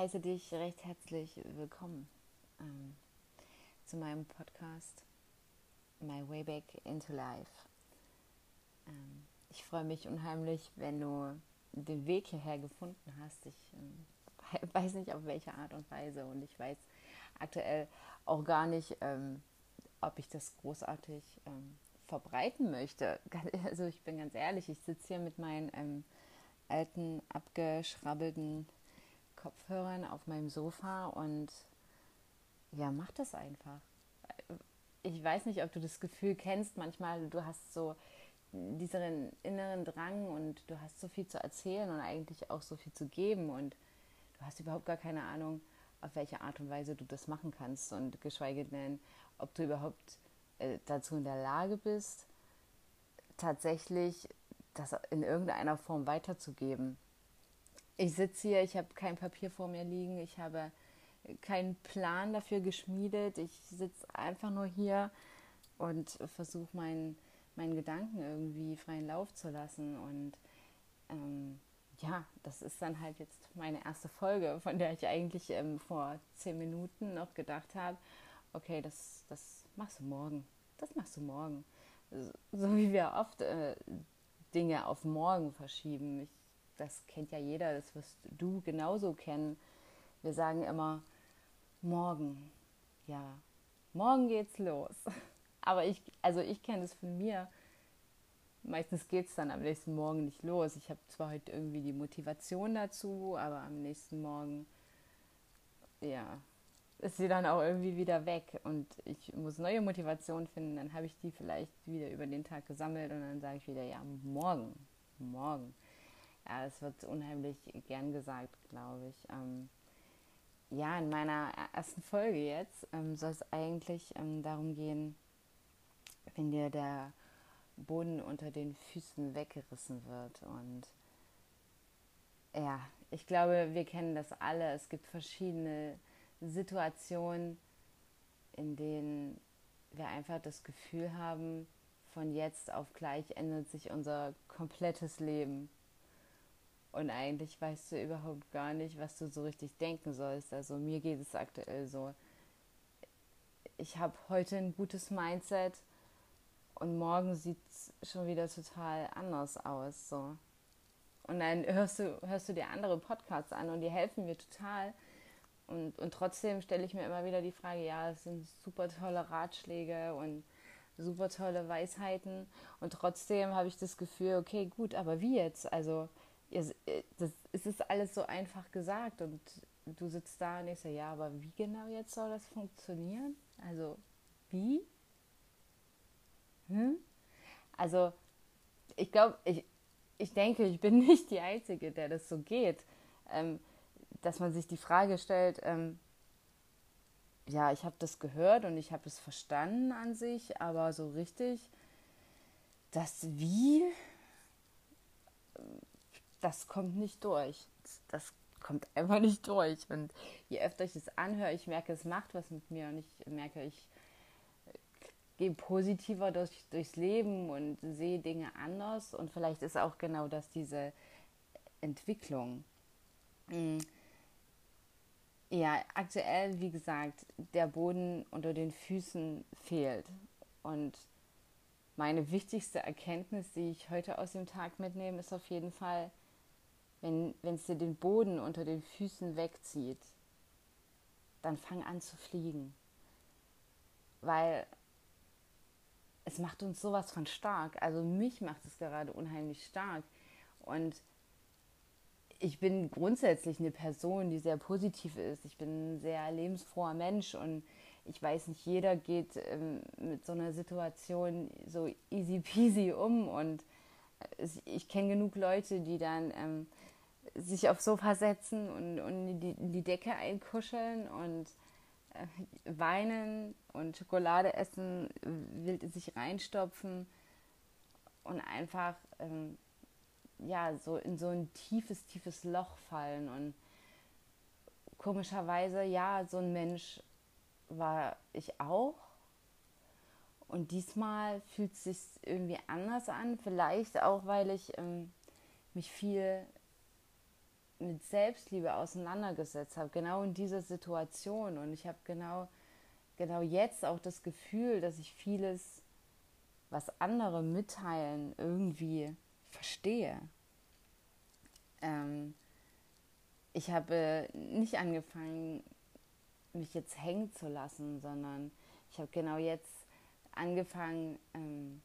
heiße dich recht herzlich willkommen ähm, zu meinem Podcast My Way Back into Life. Ähm, ich freue mich unheimlich, wenn du den Weg hierher gefunden hast. Ich ähm, weiß nicht auf welche Art und Weise und ich weiß aktuell auch gar nicht, ähm, ob ich das großartig ähm, verbreiten möchte. Also ich bin ganz ehrlich, ich sitze hier mit meinen ähm, alten, abgeschrabbelten Kopfhörern auf meinem Sofa und ja, mach das einfach. Ich weiß nicht, ob du das Gefühl kennst, manchmal du hast so diesen inneren Drang und du hast so viel zu erzählen und eigentlich auch so viel zu geben und du hast überhaupt gar keine Ahnung, auf welche Art und Weise du das machen kannst und geschweige denn, ob du überhaupt äh, dazu in der Lage bist, tatsächlich das in irgendeiner Form weiterzugeben. Ich sitze hier, ich habe kein Papier vor mir liegen, ich habe keinen Plan dafür geschmiedet. Ich sitze einfach nur hier und versuche meinen, meinen Gedanken irgendwie freien Lauf zu lassen. Und ähm, ja, das ist dann halt jetzt meine erste Folge, von der ich eigentlich ähm, vor zehn Minuten noch gedacht habe, okay, das, das machst du morgen. Das machst du morgen. So wie wir oft äh, Dinge auf morgen verschieben. Ich, das kennt ja jeder, das wirst du genauso kennen. Wir sagen immer, morgen, ja, morgen geht's los. Aber ich, also ich kenne es von mir. Meistens geht es dann am nächsten Morgen nicht los. Ich habe zwar heute irgendwie die Motivation dazu, aber am nächsten Morgen, ja, ist sie dann auch irgendwie wieder weg und ich muss neue Motivation finden. Dann habe ich die vielleicht wieder über den Tag gesammelt und dann sage ich wieder, ja, morgen, morgen. Ja, das wird unheimlich gern gesagt, glaube ich. Ähm, ja, in meiner ersten Folge jetzt ähm, soll es eigentlich ähm, darum gehen, wenn dir der Boden unter den Füßen weggerissen wird. Und ja, ich glaube, wir kennen das alle. Es gibt verschiedene Situationen, in denen wir einfach das Gefühl haben, von jetzt auf gleich ändert sich unser komplettes Leben. Und eigentlich weißt du überhaupt gar nicht, was du so richtig denken sollst. Also mir geht es aktuell so. Ich habe heute ein gutes Mindset und morgen sieht es schon wieder total anders aus. So. Und dann hörst du, hörst du dir andere Podcasts an und die helfen mir total. Und, und trotzdem stelle ich mir immer wieder die Frage, ja, es sind super tolle Ratschläge und super tolle Weisheiten. Und trotzdem habe ich das Gefühl, okay, gut, aber wie jetzt? Also äh, das, es ist alles so einfach gesagt und du sitzt da und ich so, ja, aber wie genau jetzt soll das funktionieren? Also, wie? Hm? Also, ich glaube, ich, ich denke, ich bin nicht die Einzige, der das so geht, ähm, dass man sich die Frage stellt, ähm, ja, ich habe das gehört und ich habe es verstanden an sich, aber so richtig, das Wie das kommt nicht durch. Das kommt einfach nicht durch. Und je öfter ich es anhöre, ich merke, es macht was mit mir und ich merke, ich gehe positiver durch, durchs Leben und sehe Dinge anders. Und vielleicht ist auch genau das diese Entwicklung. Mm. Ja, aktuell, wie gesagt, der Boden unter den Füßen fehlt. Und meine wichtigste Erkenntnis, die ich heute aus dem Tag mitnehme, ist auf jeden Fall, wenn es dir den Boden unter den Füßen wegzieht, dann fang an zu fliegen. Weil es macht uns sowas von stark. Also mich macht es gerade unheimlich stark. Und ich bin grundsätzlich eine Person, die sehr positiv ist. Ich bin ein sehr lebensfroher Mensch und ich weiß nicht, jeder geht ähm, mit so einer Situation so easy peasy um und ich kenne genug Leute, die dann ähm, sich aufs Sofa setzen und, und die, die Decke einkuscheln und äh, weinen und Schokolade essen, wild sich reinstopfen und einfach ähm, ja so in so ein tiefes, tiefes Loch fallen. Und komischerweise, ja, so ein Mensch war ich auch. Und diesmal fühlt es sich irgendwie anders an. Vielleicht auch, weil ich ähm, mich viel mit Selbstliebe auseinandergesetzt habe, genau in dieser Situation. Und ich habe genau, genau jetzt auch das Gefühl, dass ich vieles, was andere mitteilen, irgendwie verstehe. Ähm, ich habe nicht angefangen, mich jetzt hängen zu lassen, sondern ich habe genau jetzt angefangen, ähm,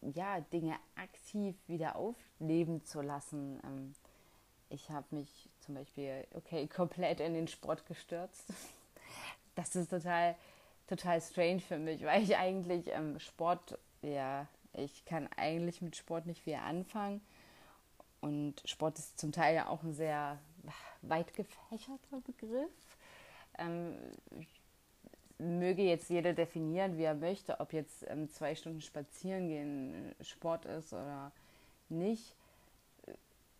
ja, Dinge aktiv wieder aufleben zu lassen. Ähm, ich habe mich zum Beispiel, okay, komplett in den Sport gestürzt. Das ist total, total strange für mich, weil ich eigentlich ähm, Sport, ja, ich kann eigentlich mit Sport nicht viel anfangen. Und Sport ist zum Teil ja auch ein sehr weit gefächerter Begriff. Ähm, möge jetzt jeder definieren, wie er möchte, ob jetzt ähm, zwei Stunden spazieren gehen Sport ist oder nicht.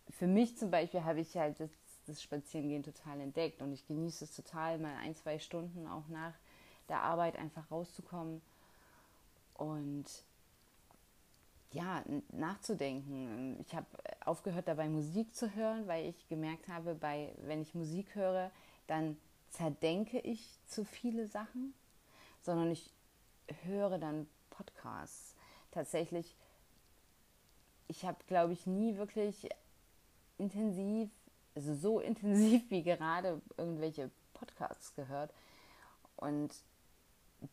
Für mich zum Beispiel habe ich halt das, das Spazierengehen total entdeckt und ich genieße es total, mal ein, zwei Stunden auch nach der Arbeit einfach rauszukommen und ja, nachzudenken. Ich habe aufgehört dabei Musik zu hören, weil ich gemerkt habe, bei, wenn ich Musik höre, dann zerdenke ich zu viele Sachen, sondern ich höre dann Podcasts. Tatsächlich, ich habe, glaube ich, nie wirklich intensiv, also so intensiv wie gerade irgendwelche Podcasts gehört. Und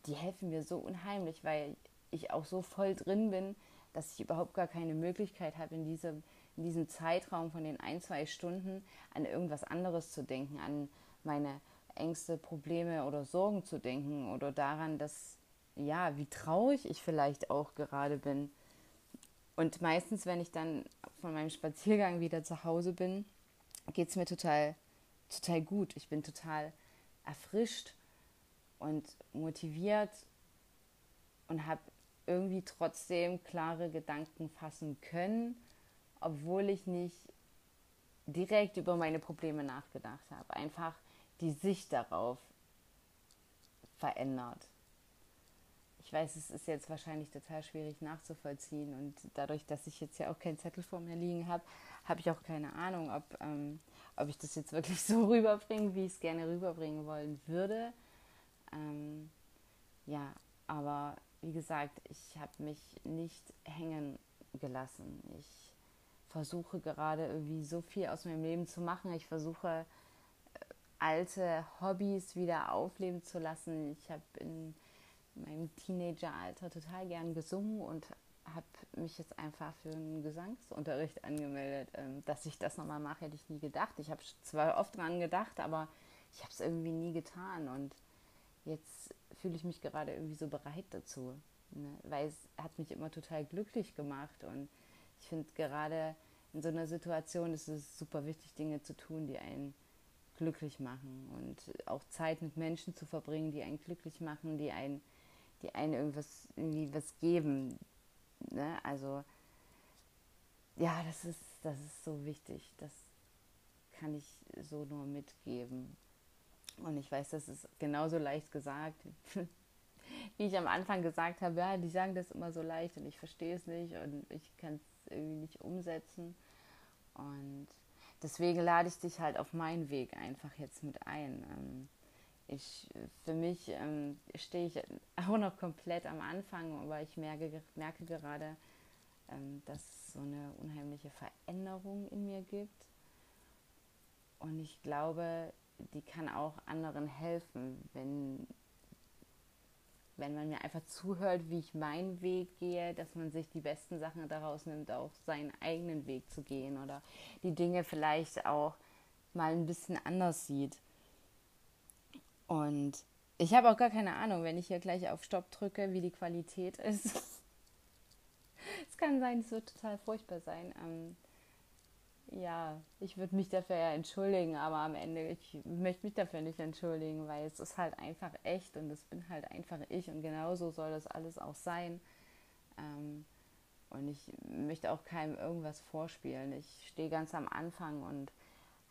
die helfen mir so unheimlich, weil ich auch so voll drin bin, dass ich überhaupt gar keine Möglichkeit habe, in diesem, in diesem Zeitraum von den ein, zwei Stunden an irgendwas anderes zu denken, an meine Ängste, Probleme oder Sorgen zu denken oder daran, dass, ja, wie traurig ich vielleicht auch gerade bin. Und meistens, wenn ich dann von meinem Spaziergang wieder zu Hause bin, geht es mir total, total gut. Ich bin total erfrischt und motiviert und habe irgendwie trotzdem klare Gedanken fassen können, obwohl ich nicht direkt über meine Probleme nachgedacht habe. Einfach die Sicht darauf verändert. Ich weiß, es ist jetzt wahrscheinlich total schwierig nachzuvollziehen und dadurch, dass ich jetzt ja auch keinen Zettel vor mir liegen habe, habe ich auch keine Ahnung, ob, ähm, ob ich das jetzt wirklich so rüberbringe, wie ich es gerne rüberbringen wollen würde. Ähm, ja, aber wie gesagt, ich habe mich nicht hängen gelassen. Ich versuche gerade irgendwie so viel aus meinem Leben zu machen. Ich versuche alte Hobbys wieder aufleben zu lassen. Ich habe in meinem Teenageralter total gern gesungen und habe mich jetzt einfach für einen Gesangsunterricht angemeldet. Ähm, dass ich das nochmal mache, hätte ich nie gedacht. Ich habe zwar oft dran gedacht, aber ich habe es irgendwie nie getan. Und jetzt fühle ich mich gerade irgendwie so bereit dazu. Ne? Weil es hat mich immer total glücklich gemacht. Und ich finde gerade in so einer Situation ist es super wichtig, Dinge zu tun, die einen glücklich machen und auch Zeit mit Menschen zu verbringen, die einen glücklich machen, die einen, die einen irgendwas, irgendwie was geben. Ne? Also ja, das ist, das ist so wichtig. Das kann ich so nur mitgeben. Und ich weiß, das ist genauso leicht gesagt, wie ich am Anfang gesagt habe, ja, die sagen das immer so leicht und ich verstehe es nicht und ich kann es irgendwie nicht umsetzen. Und deswegen lade ich dich halt auf meinen Weg einfach jetzt mit ein. Ich, für mich ähm, stehe ich auch noch komplett am Anfang, aber ich merke, merke gerade, ähm, dass es so eine unheimliche Veränderung in mir gibt. Und ich glaube, die kann auch anderen helfen, wenn wenn man mir einfach zuhört, wie ich meinen Weg gehe, dass man sich die besten Sachen daraus nimmt, auch seinen eigenen Weg zu gehen oder die Dinge vielleicht auch mal ein bisschen anders sieht. Und ich habe auch gar keine Ahnung, wenn ich hier gleich auf Stopp drücke, wie die Qualität ist. es kann sein, es wird total furchtbar sein. Ähm, ja, ich würde mich dafür ja entschuldigen, aber am Ende, ich möchte mich dafür nicht entschuldigen, weil es ist halt einfach echt und es bin halt einfach ich und genauso soll das alles auch sein. Ähm, und ich möchte auch keinem irgendwas vorspielen. Ich stehe ganz am Anfang und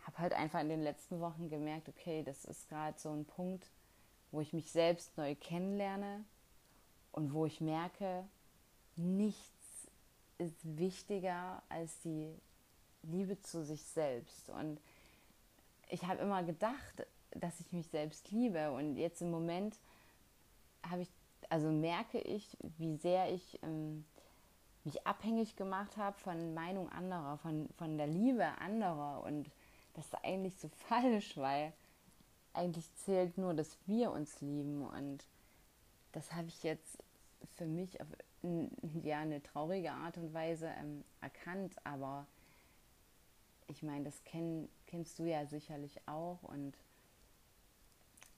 habe halt einfach in den letzten Wochen gemerkt, okay, das ist gerade so ein Punkt, wo ich mich selbst neu kennenlerne und wo ich merke, nichts ist wichtiger als die Liebe zu sich selbst. Und ich habe immer gedacht, dass ich mich selbst liebe und jetzt im Moment habe ich, also merke ich, wie sehr ich ähm, mich abhängig gemacht habe von Meinung anderer, von, von der Liebe anderer und das ist eigentlich so falsch, weil eigentlich zählt nur, dass wir uns lieben und das habe ich jetzt für mich auf ja, eine traurige Art und Weise ähm, erkannt, aber ich meine, das kenn, kennst du ja sicherlich auch und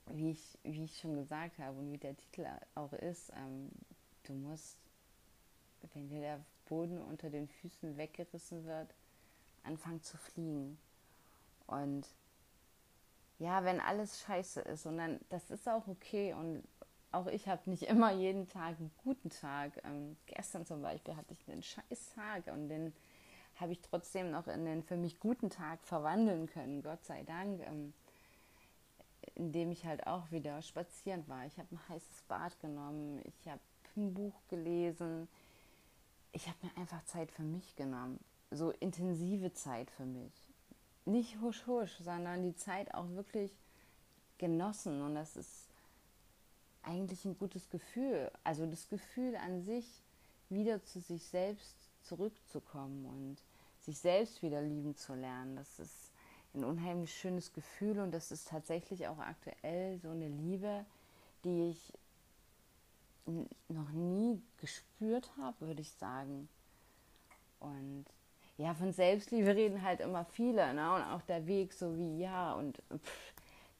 wie ich, wie ich schon gesagt habe und wie der Titel auch ist, ähm, du musst, wenn dir der Boden unter den Füßen weggerissen wird, anfangen zu fliegen. Und ja, wenn alles scheiße ist und dann, das ist auch okay und auch ich habe nicht immer jeden Tag einen guten Tag. Ähm, gestern zum Beispiel hatte ich einen scheiß Tag und den habe ich trotzdem noch in den für mich guten Tag verwandeln können, Gott sei Dank, ähm, indem ich halt auch wieder spazieren war. Ich habe ein heißes Bad genommen, ich habe ein Buch gelesen, ich habe mir einfach Zeit für mich genommen, so intensive Zeit für mich. Nicht husch husch, sondern die Zeit auch wirklich genossen und das ist eigentlich ein gutes Gefühl. Also das Gefühl an sich, wieder zu sich selbst zurückzukommen und sich selbst wieder lieben zu lernen. Das ist ein unheimlich schönes Gefühl und das ist tatsächlich auch aktuell so eine Liebe, die ich noch nie gespürt habe, würde ich sagen. Und ja, von Selbstliebe reden halt immer viele, ne? Und auch der Weg so wie, ja, und pff,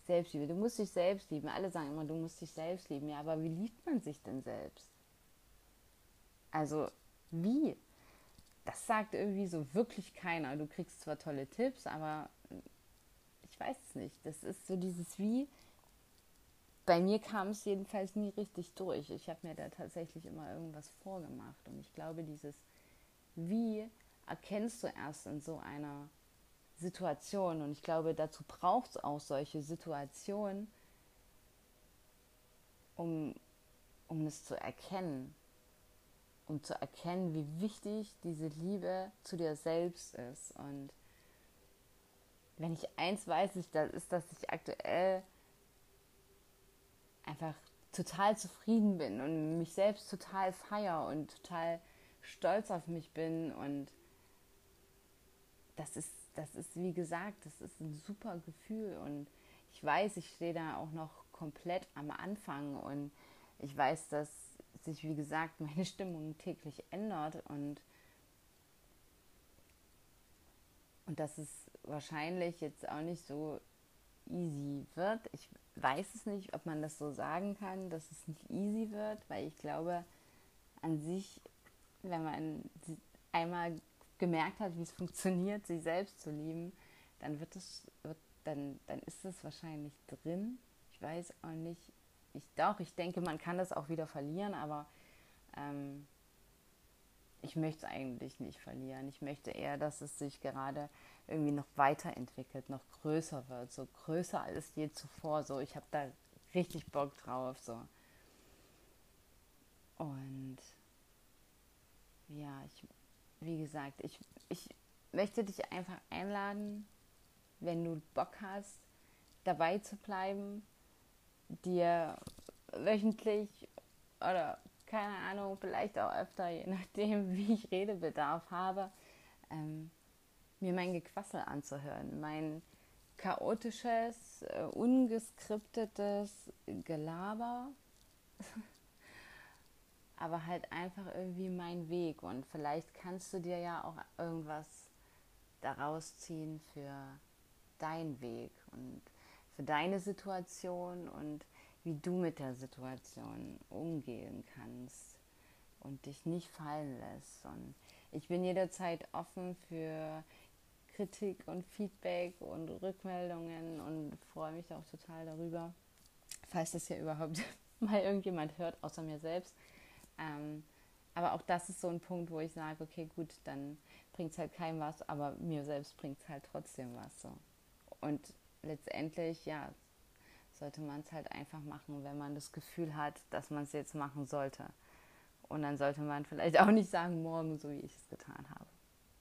Selbstliebe. Du musst dich selbst lieben. Alle sagen immer, du musst dich selbst lieben. Ja, aber wie liebt man sich denn selbst? Also, wie? Das sagt irgendwie so wirklich keiner. Du kriegst zwar tolle Tipps, aber ich weiß es nicht. Das ist so dieses Wie. Bei mir kam es jedenfalls nie richtig durch. Ich habe mir da tatsächlich immer irgendwas vorgemacht. Und ich glaube, dieses Wie erkennst du erst in so einer Situation. Und ich glaube, dazu braucht es auch solche Situationen, um, um es zu erkennen. Um zu erkennen, wie wichtig diese Liebe zu dir selbst ist. Und wenn ich eins weiß, ich, das ist, dass ich aktuell einfach total zufrieden bin und mich selbst total feier und total stolz auf mich bin und das ist das ist, wie gesagt, das ist ein super Gefühl und ich weiß, ich stehe da auch noch komplett am Anfang und ich weiß, dass sich, wie gesagt, meine Stimmung täglich ändert und, und dass es wahrscheinlich jetzt auch nicht so easy wird. Ich weiß es nicht, ob man das so sagen kann, dass es nicht easy wird, weil ich glaube, an sich, wenn man einmal gemerkt hat, wie es funktioniert, sich selbst zu lieben, dann wird es, wird, dann, dann ist es wahrscheinlich drin. Ich weiß auch nicht, ich doch, ich denke, man kann das auch wieder verlieren, aber ähm, ich möchte es eigentlich nicht verlieren. Ich möchte eher, dass es sich gerade irgendwie noch weiterentwickelt, noch größer wird, so größer als je zuvor. So, ich habe da richtig Bock drauf. So. Und ja, ich wie gesagt, ich, ich möchte dich einfach einladen, wenn du Bock hast, dabei zu bleiben, dir wöchentlich oder keine Ahnung, vielleicht auch öfter, je nachdem, wie ich Redebedarf habe, ähm, mir mein Gequassel anzuhören, mein chaotisches, äh, ungeskriptetes Gelaber. aber halt einfach irgendwie mein Weg und vielleicht kannst du dir ja auch irgendwas daraus ziehen für deinen Weg und für deine Situation und wie du mit der Situation umgehen kannst und dich nicht fallen lässt. Und ich bin jederzeit offen für Kritik und Feedback und Rückmeldungen und freue mich auch total darüber, falls das hier überhaupt mal irgendjemand hört, außer mir selbst. Ähm, aber auch das ist so ein Punkt, wo ich sage, okay, gut, dann bringt es halt keinem was, aber mir selbst bringt es halt trotzdem was. So. Und letztendlich, ja, sollte man es halt einfach machen, wenn man das Gefühl hat, dass man es jetzt machen sollte. Und dann sollte man vielleicht auch nicht sagen, morgen, so wie ich es getan habe.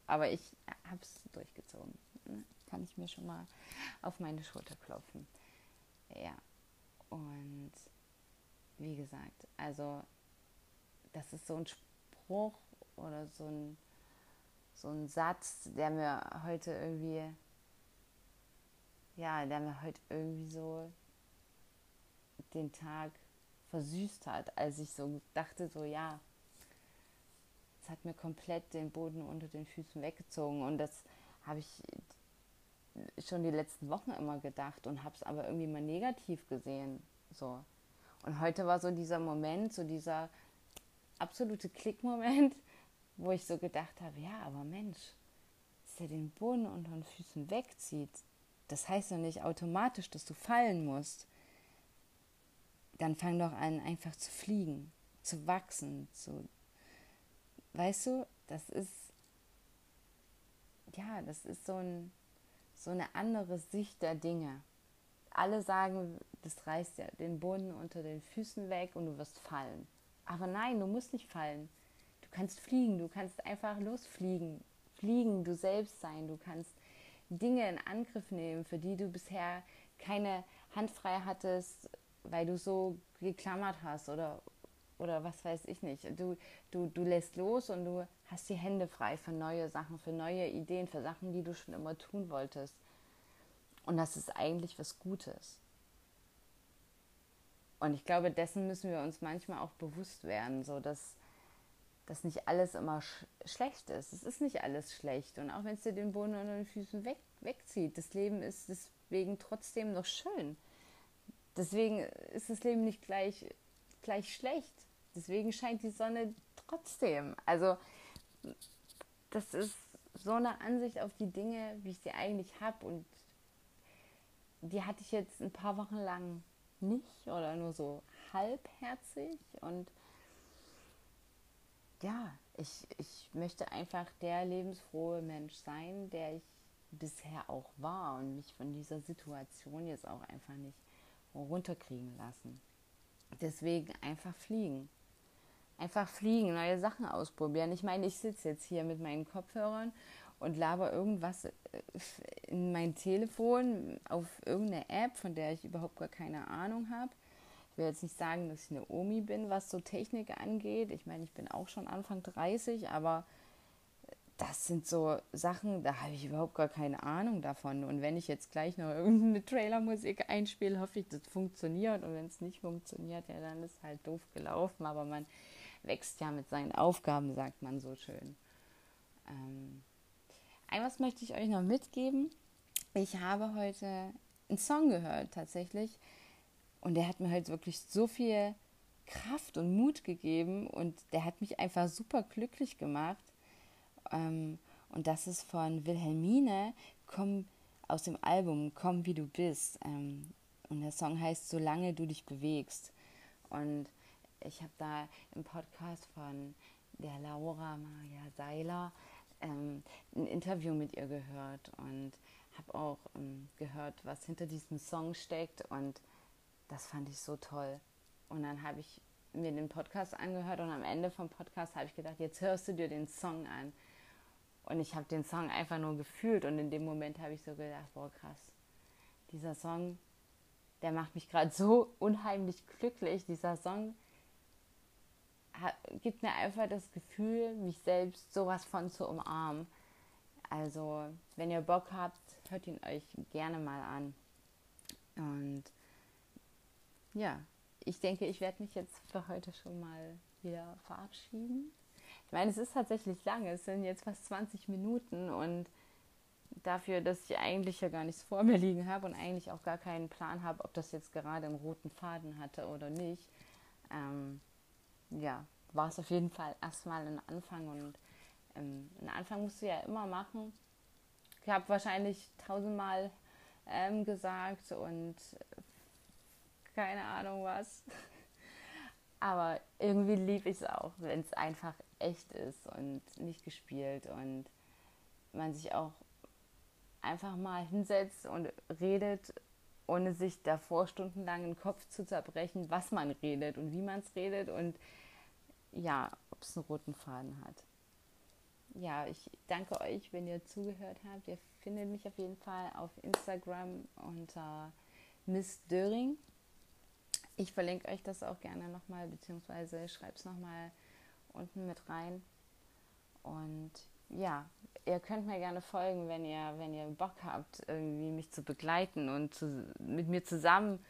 Aber ich habe es durchgezogen. Ne? kann ich mir schon mal auf meine Schulter klopfen. Ja, und wie gesagt, also das ist so ein Spruch oder so ein, so ein Satz, der mir heute irgendwie, ja, der mir heute irgendwie so den Tag versüßt hat, als ich so dachte, so ja, es hat mir komplett den Boden unter den Füßen weggezogen und das habe ich schon die letzten Wochen immer gedacht und habe es aber irgendwie mal negativ gesehen, so. Und heute war so dieser Moment, so dieser absolute Klickmoment, wo ich so gedacht habe, ja, aber Mensch, dass er den Boden unter den Füßen wegzieht, das heißt doch nicht automatisch, dass du fallen musst. Dann fang doch an, einfach zu fliegen, zu wachsen, zu. Weißt du, das ist. Ja, das ist so, ein, so eine andere Sicht der Dinge. Alle sagen, das reißt ja den Boden unter den Füßen weg und du wirst fallen. Aber nein, du musst nicht fallen. Du kannst fliegen, du kannst einfach losfliegen. Fliegen, du selbst sein. Du kannst Dinge in Angriff nehmen, für die du bisher keine Hand frei hattest, weil du so geklammert hast oder, oder was weiß ich nicht. Du, du, du lässt los und du hast die Hände frei für neue Sachen, für neue Ideen, für Sachen, die du schon immer tun wolltest. Und das ist eigentlich was Gutes. Und ich glaube, dessen müssen wir uns manchmal auch bewusst werden, so dass, dass nicht alles immer sch schlecht ist. Es ist nicht alles schlecht. Und auch wenn es dir den Boden unter den Füßen weg, wegzieht, das Leben ist deswegen trotzdem noch schön. Deswegen ist das Leben nicht gleich, gleich schlecht. Deswegen scheint die Sonne trotzdem. Also das ist so eine Ansicht auf die Dinge, wie ich sie eigentlich habe. Und die hatte ich jetzt ein paar Wochen lang nicht oder nur so halbherzig. Und ja, ich, ich möchte einfach der lebensfrohe Mensch sein, der ich bisher auch war und mich von dieser Situation jetzt auch einfach nicht runterkriegen lassen. Deswegen einfach fliegen. Einfach fliegen, neue Sachen ausprobieren. Ich meine, ich sitze jetzt hier mit meinen Kopfhörern und laber irgendwas äh, in mein Telefon auf irgendeine App, von der ich überhaupt gar keine Ahnung habe. Ich will jetzt nicht sagen, dass ich eine Omi bin, was so Technik angeht. Ich meine, ich bin auch schon Anfang 30, aber das sind so Sachen, da habe ich überhaupt gar keine Ahnung davon. Und wenn ich jetzt gleich noch irgendeine Trailermusik einspiele, hoffe ich, das funktioniert. Und wenn es nicht funktioniert, ja, dann ist halt doof gelaufen. Aber man wächst ja mit seinen Aufgaben, sagt man so schön. Ähm, ein was möchte ich euch noch mitgeben. Ich habe heute einen Song gehört tatsächlich und der hat mir halt wirklich so viel Kraft und Mut gegeben und der hat mich einfach super glücklich gemacht. Ähm, und das ist von Wilhelmine, komm aus dem Album Komm wie du bist. Ähm, und der Song heißt Solange du dich bewegst. Und ich habe da im Podcast von der Laura Maria Seiler ähm, ein Interview mit ihr gehört und habe auch ähm, gehört, was hinter diesem Song steckt und das fand ich so toll. Und dann habe ich mir den Podcast angehört und am Ende vom Podcast habe ich gedacht, jetzt hörst du dir den Song an. Und ich habe den Song einfach nur gefühlt und in dem Moment habe ich so gedacht, boah krass, dieser Song, der macht mich gerade so unheimlich glücklich. Dieser Song gibt mir einfach das Gefühl, mich selbst sowas von zu umarmen. Also, wenn ihr Bock habt, hört ihn euch gerne mal an. Und ja, ich denke, ich werde mich jetzt für heute schon mal wieder verabschieden. Ich meine, es ist tatsächlich lange, es sind jetzt fast 20 Minuten und dafür, dass ich eigentlich ja gar nichts vor mir liegen habe und eigentlich auch gar keinen Plan habe, ob das jetzt gerade einen roten Faden hatte oder nicht, ähm, ja, war es auf jeden Fall erstmal ein Anfang und ähm, einen Anfang musst du ja immer machen. Ich habe wahrscheinlich tausendmal ähm, gesagt und keine Ahnung was. Aber irgendwie lieb ich es auch, wenn es einfach echt ist und nicht gespielt und man sich auch einfach mal hinsetzt und redet, ohne sich davor stundenlang den Kopf zu zerbrechen, was man redet und wie man es redet und ja, ob es einen roten Faden hat. ja, ich danke euch, wenn ihr zugehört habt. Ihr findet mich auf jeden Fall auf Instagram unter Miss Döring. Ich verlinke euch das auch gerne nochmal, beziehungsweise schreibe es nochmal unten mit rein. Und ja, ihr könnt mir gerne folgen, wenn ihr, wenn ihr Bock habt, irgendwie mich zu begleiten und zu, mit mir zusammen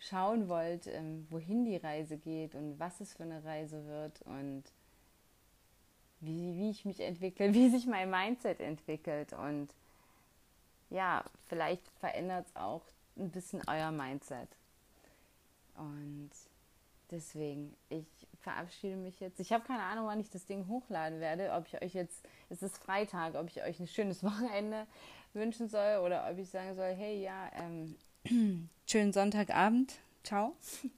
schauen wollt, ähm, wohin die Reise geht und was es für eine Reise wird und wie, wie ich mich entwickle, wie sich mein Mindset entwickelt. Und ja, vielleicht verändert es auch ein bisschen euer Mindset. Und deswegen, ich verabschiede mich jetzt. Ich habe keine Ahnung, wann ich das Ding hochladen werde. Ob ich euch jetzt, es ist Freitag, ob ich euch ein schönes Wochenende wünschen soll oder ob ich sagen soll, hey, ja, ähm, schönen Sonntagabend, ciao.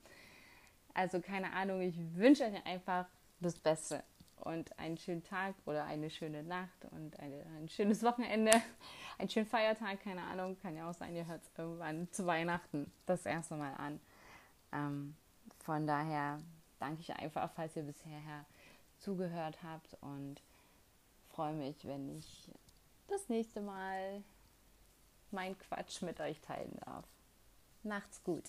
Also keine Ahnung, ich wünsche euch einfach das Beste und einen schönen Tag oder eine schöne Nacht und eine, ein schönes Wochenende, einen schönen Feiertag, keine Ahnung, kann ja auch sein, ihr hört es irgendwann zu Weihnachten das erste Mal an. Ähm, von daher danke ich einfach, falls ihr bisher zugehört habt und freue mich, wenn ich das nächste Mal meinen Quatsch mit euch teilen darf. Macht's gut.